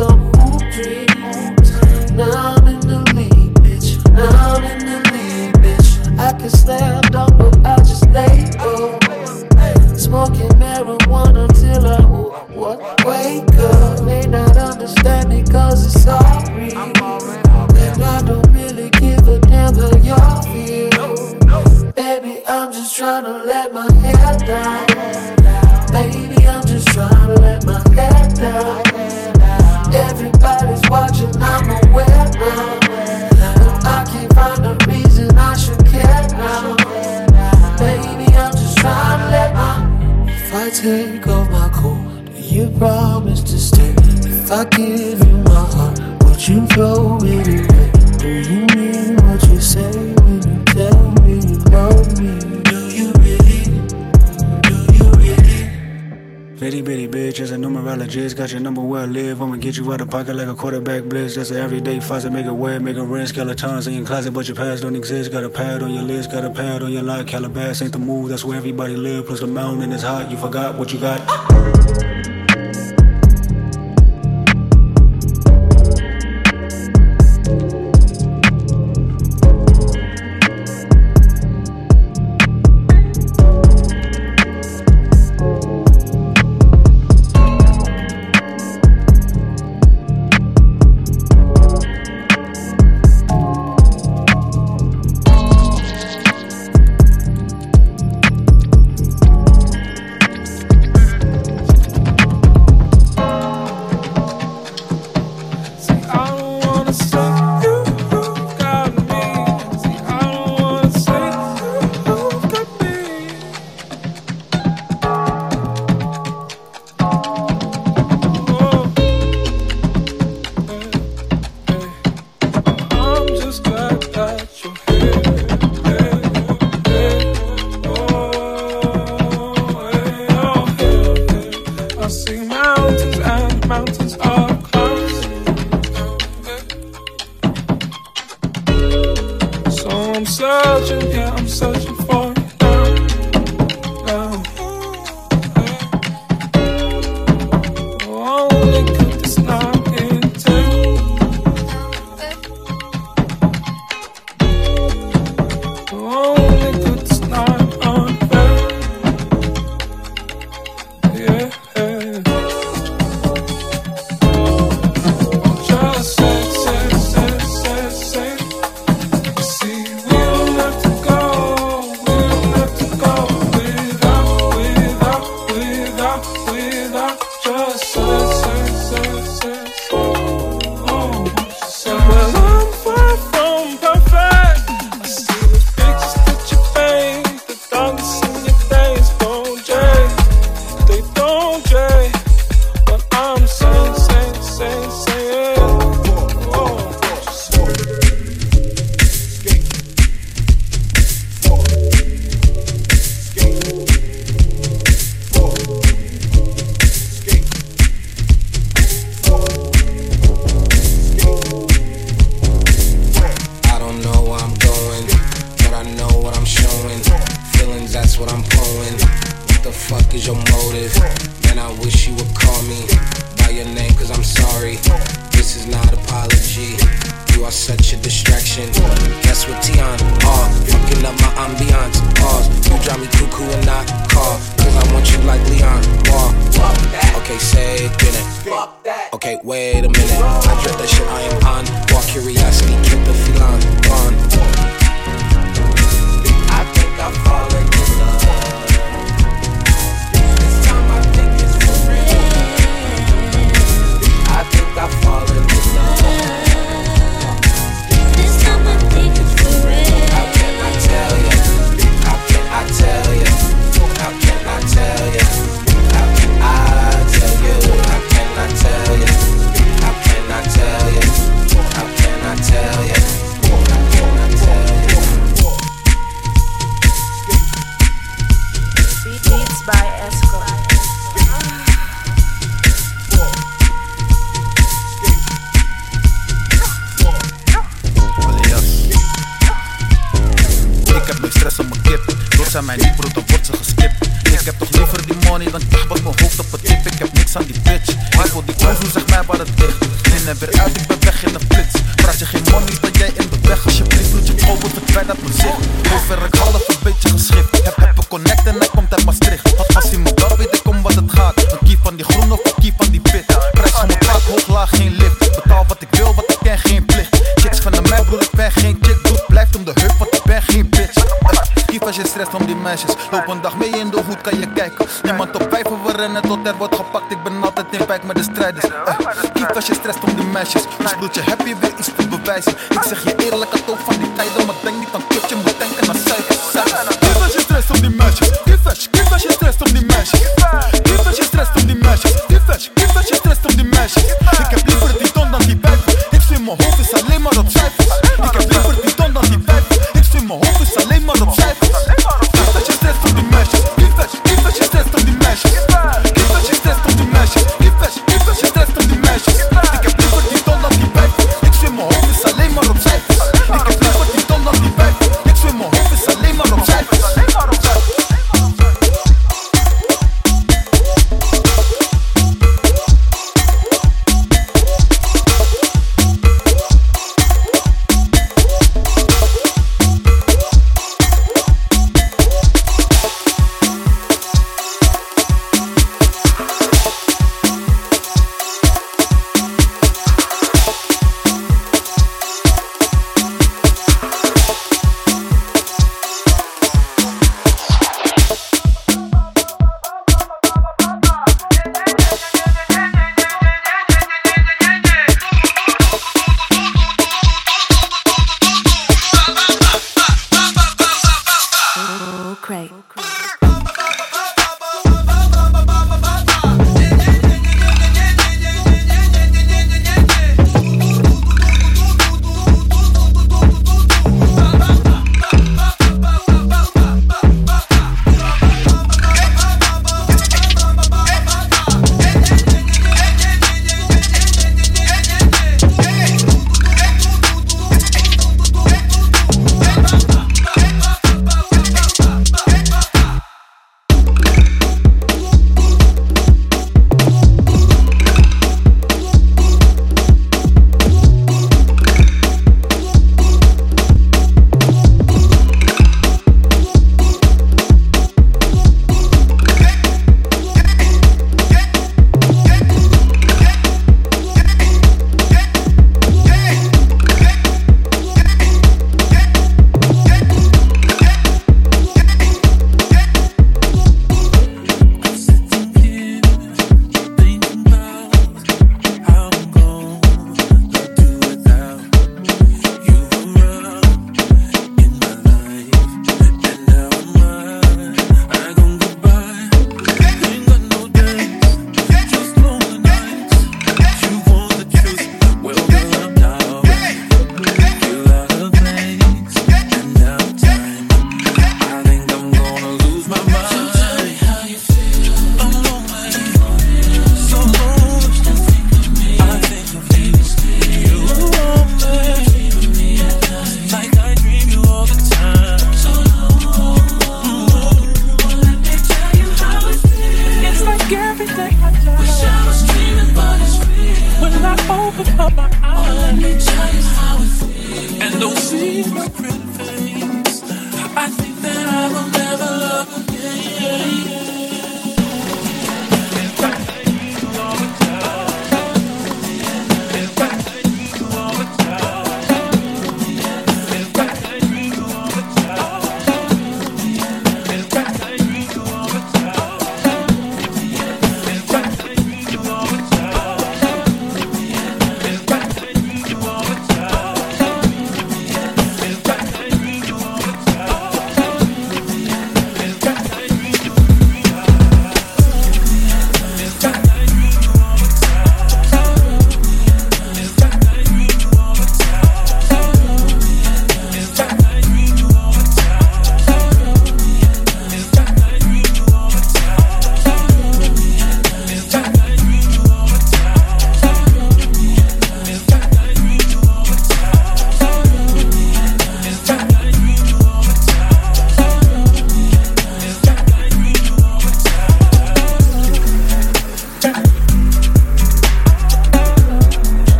so pocket like a number where I live I'ma get you water pack a leg a quarterback blitz. That's an everyday faucet. Make it wet, make it red. Skeletons in your closet, but your past don't exist. Got a pad on your list, got a pad on your lock. Calabas ain't the move, that's where everybody live. Plus the mountain is hot, you forgot what you got. Oh. fuck is your motive? Man, I wish you would call me by your name, cause I'm sorry. This is not apology. You are such a distraction. Guess what, Tiana? All oh, fucking up my ambiance. Pause. You drive me cuckoo and not call. Cause I want you like Leon. Wall. Okay, say it. Okay, wait a minute. I dread that shit I am on. Wall curiosity, keep the feline gone. I think I'm falling. Ik zeg je eerlijk, had tof van die tijden, maar denk niet aan kutje, moet denken aan cijfers. Geef als je stress om die meisjes, geef als je stress om die meisjes.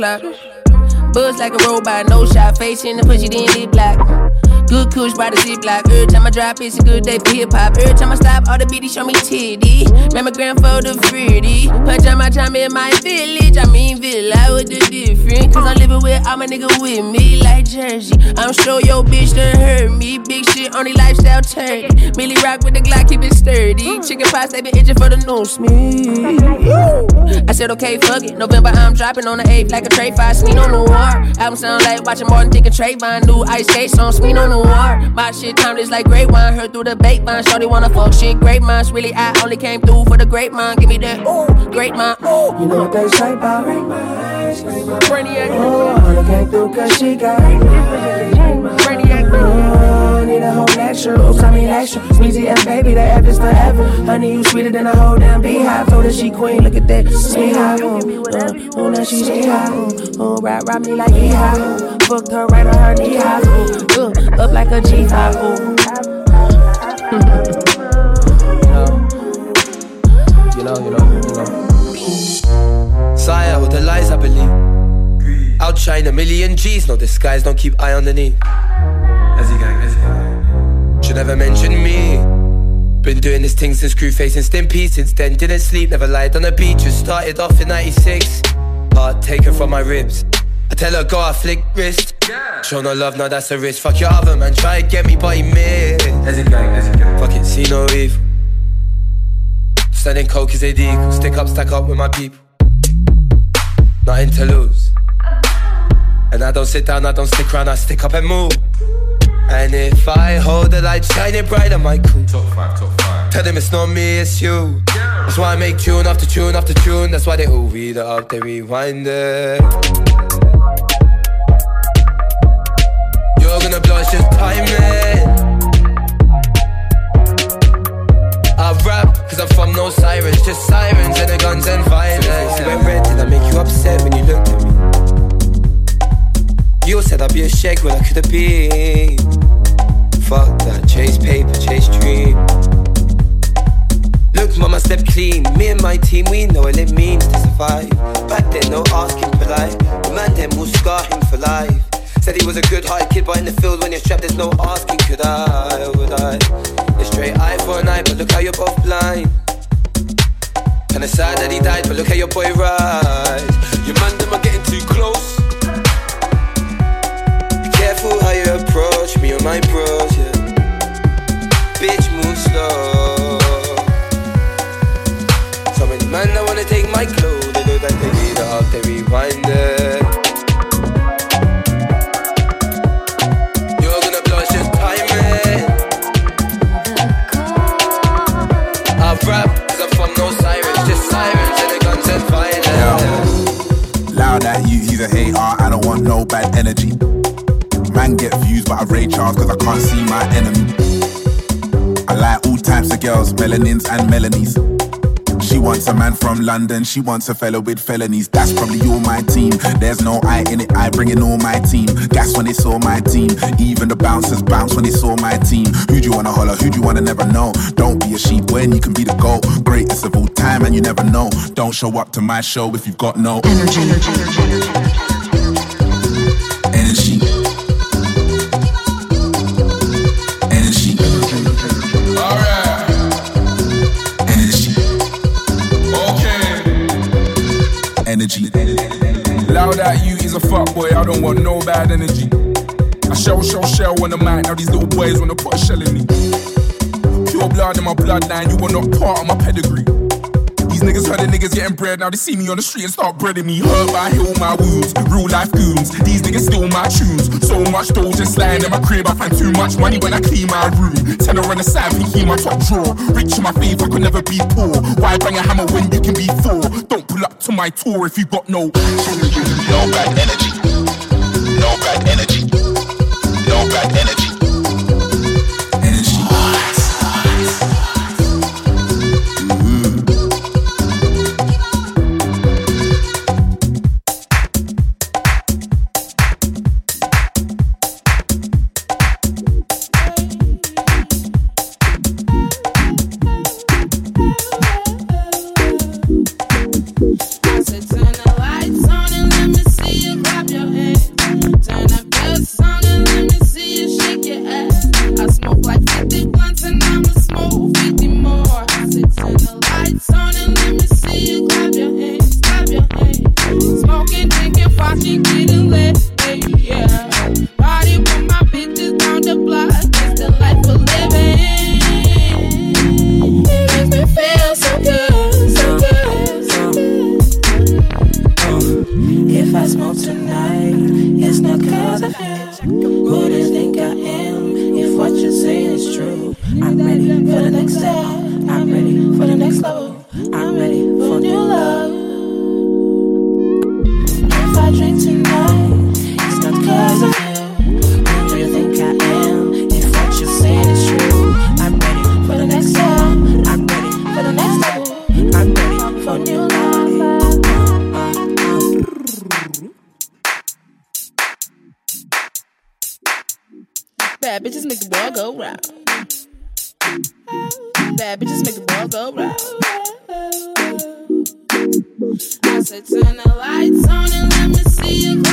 Down clock. Buzz like a robot, no shot. Face in the pussy, then lip black. Good kush by the ziplock. Every time I drop, it's a good day for hip hop. Every time I stop, all the beaties show me titty. Mammogram for the fruity. my time in my village. I mean villa with the different. Cause I'm living with all my niggas with me like Jersey. I'm sure your bitch done hurt me. Big shit, only lifestyle turkey. Milly Rock with the Glock, keep it sturdy. Chicken pots, they been itching for the news me. I said, okay, fuck it. November, I'm dropping on the 8th like a tray five. Sweet on the war. Album sound like watching Martin thinking Trayvon. New ice skate on Sweet on the My shit timeless like great wine. Heard through the bait vine. Shorty wanna fuck shit. Great minds. Really, I only came through for the great mind. Give me that ooh, great mind. Ooh. You know what they say about great minds. Brainiac. Oh, only came through cause she got great minds. Brainiac. Oh, need a whole lecture. Oops, I mean extra. Sweezy and baby, they have this forever. Honey, you sweeter than a whole damn beehive. Told her she queen. Look at that. Uh, see how. Uh, oh, now she see how. Oh, rap, rap me like he high. Uh, fucked her right on her knee high. Uh, up like a G5. you know, you know, you know. Sire, all the lies I believe. Outshine a million G's, no disguise, don't keep eye underneath. As Should never mention me. Been doing this thing since crew facing Stimpy. Since then, didn't sleep, never lied on the beach. Just started off in 96. Heart taken from my ribs. I tell her, go, I flick wrist. Show no love, no, that's a risk. Fuck your other man, try to get me, but he missed. As he gang, as he gang. Fuck it, see no evil. Standing coke is a deal. Stick up, stack up with my people. Nothing to lose. And I don't sit down, I don't stick around, I stick up and move. And if I hold the light shining bright, I might cool. Top five, top five. Tell them it's not me, it's you. That's why I make tune after tune after tune. That's why they all read it up, they rewind it. You're gonna blush, it's just timing. I rap, cause I'm from no sirens, just sirens and the guns and violence. When red, did I make you upset when you looked at me? You said I'd be a shake when I could have been. No asking, could I would I? It's straight eye for an eye, but look how you're both blind. Kinda sad that he died, but look how your boy rides. Girls, melanins and melanies. She wants a man from London, she wants a fellow with felonies. That's probably all my team. There's no I in it, I bring in all my team. Gas when they saw my team. Even the bouncers bounce when they saw my team. Who do you wanna holler? Who do you wanna never know? Don't be a sheep when you can be the goat. Greatest of all time, and you never know. Don't show up to my show if you've got no energy. Energy. Don't want no bad energy. I shell, shell, shell on the mic, now these little boys wanna put a shell in me. Pure blood in my bloodline, you are not part of my pedigree. These niggas heard the niggas getting bread, now they see me on the street and start breading me. Hurt, I heal my wounds. Real life goons, these niggas steal my tunes. So much dough just lying in my crib, I find too much money when I clean my room. Tenor on the side, thinking my top drawer. Rich in my I could never be poor. Why bang a hammer when you can be four? Don't pull up to my tour if you got no. No bad energy. No bad energy. Next level. I'm ready for new love. If I drink tonight, it's not cause of him. Who do you think I am? If what you're saying is true, I'm ready for the next step. I'm ready for the next level. I'm ready for new love. Bad bitches make the world go round. Bad bitches Said, turn the lights on and let me see you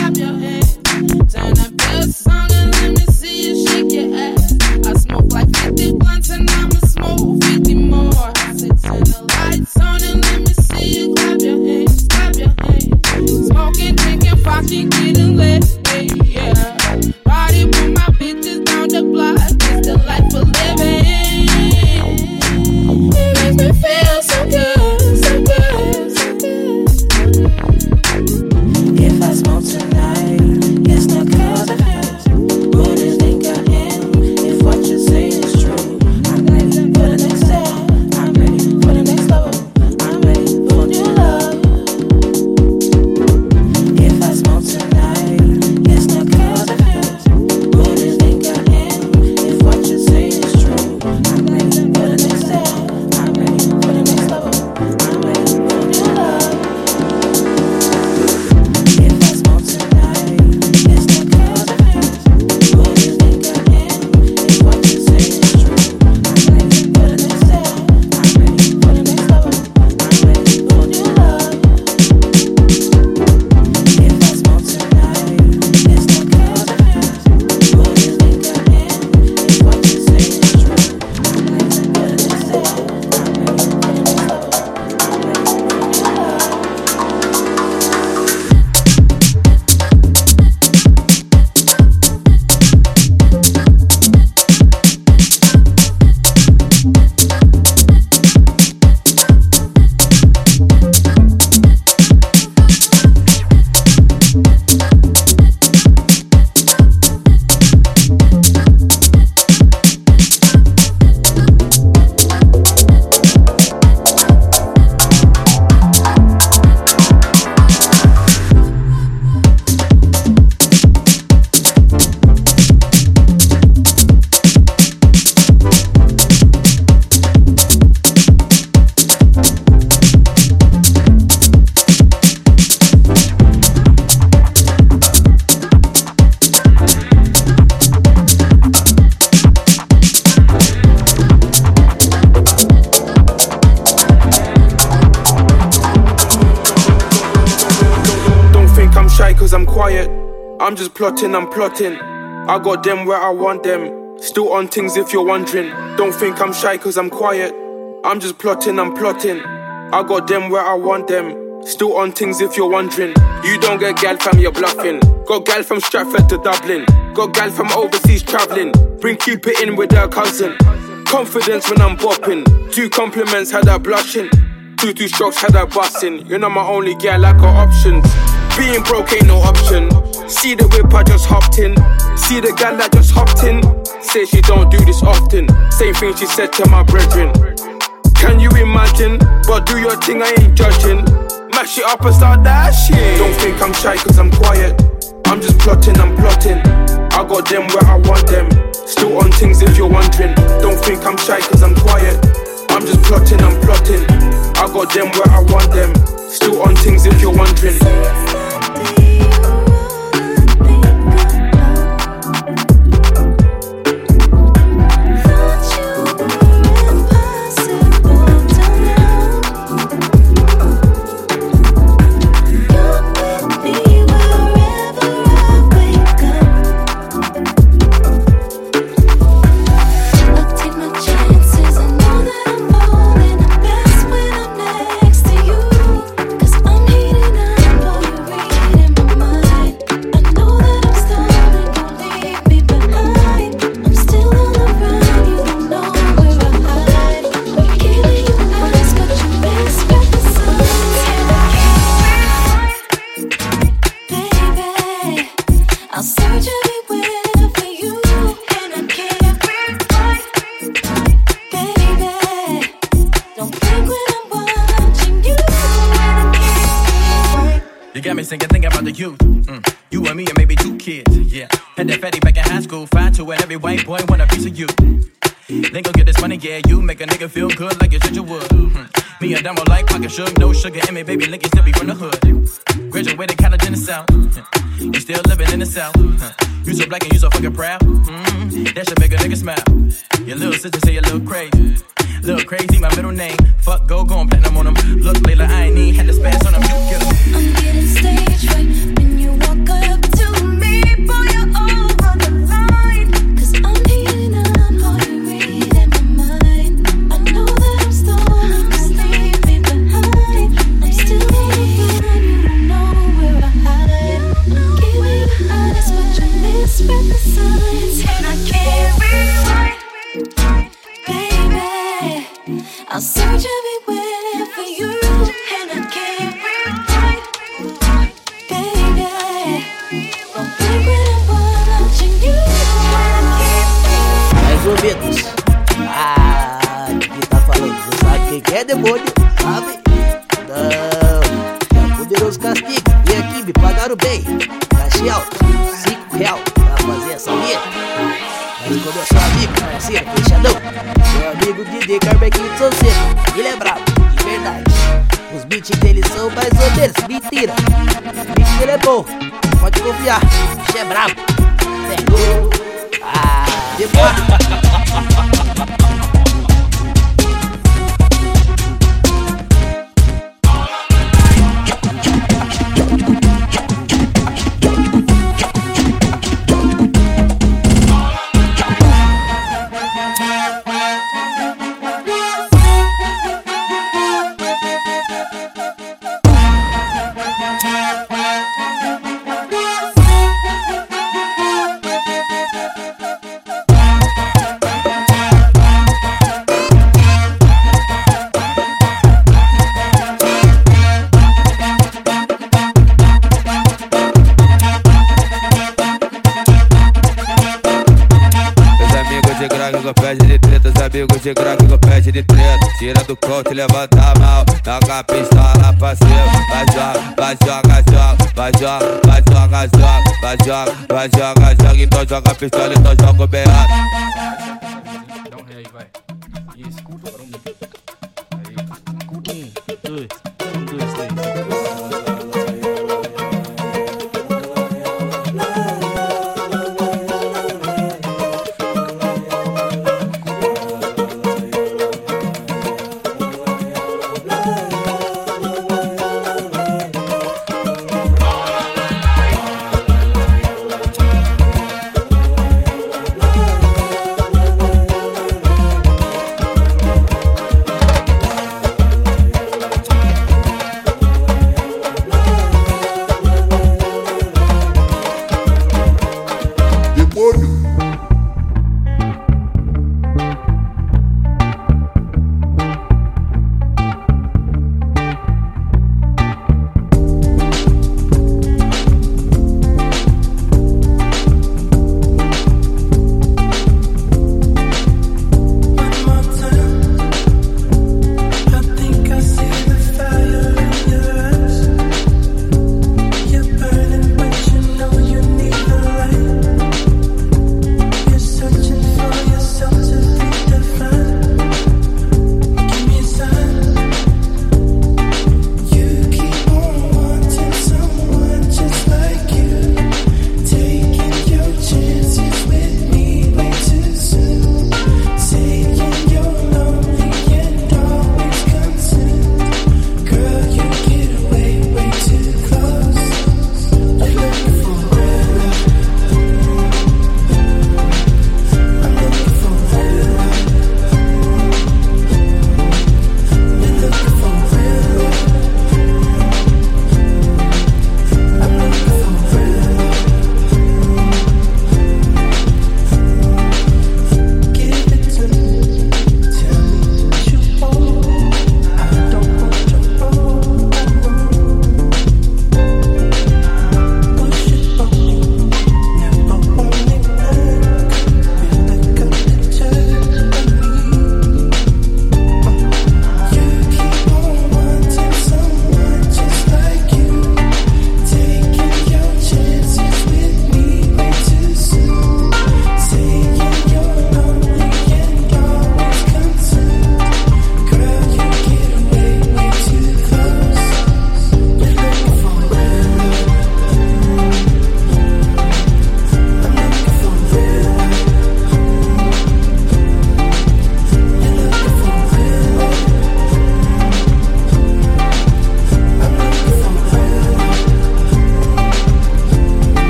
I'm just plotting, I'm plotting. I got them where I want them. Still on things if you're wondering. Don't think I'm shy cause I'm quiet. I'm just plotting, I'm plotting. I got them where I want them. Still on things if you're wondering. You don't get gal fam, you're bluffing. Got gal from Stratford to Dublin. Got gal from overseas traveling. Bring keep it in with her cousin. Confidence when I'm bopping. Two compliments had her blushing. Two two strokes had her busting. You're not my only gal, I got options. Being broke ain't no option. See the whip, I just hopped in. See the gal that just hopped in. Say she don't do this often. Same thing she said to my brethren. Can you imagine? But do your thing, I ain't judging. Mash it up and start that shit. Don't think I'm shy cause I'm quiet. I'm just plotting, I'm plotting. I got them where I want them. Still on things if you're wondering. Don't think I'm shy cause I'm quiet. I'm just plotting, I'm plotting. I got them where I want them. Still on things if you're wondering. A nigga feel good like you said you would. Me and Damo like pocket sugar, no sugar in me, baby, Linky still be from the hood. Graduated college in the south, hmm. you still living in the south. Hmm. You so black and you so fucking proud. Mm. That should make a nigga smile. Your little sister say you look crazy. Look crazy, my middle name. Fuck, go, go, I'm platinum on them. Look, Layla, I ain't need, had to spaz on them. Pode confiar. Bicho é brabo. Ah, demora. Levanta a mão, joga a pistola pra cima. Vai joga, vai joga, joga, vai joga, vai joga, joga, vai joga, vai joga, joga. Então joga a pistola, então joga o B.O.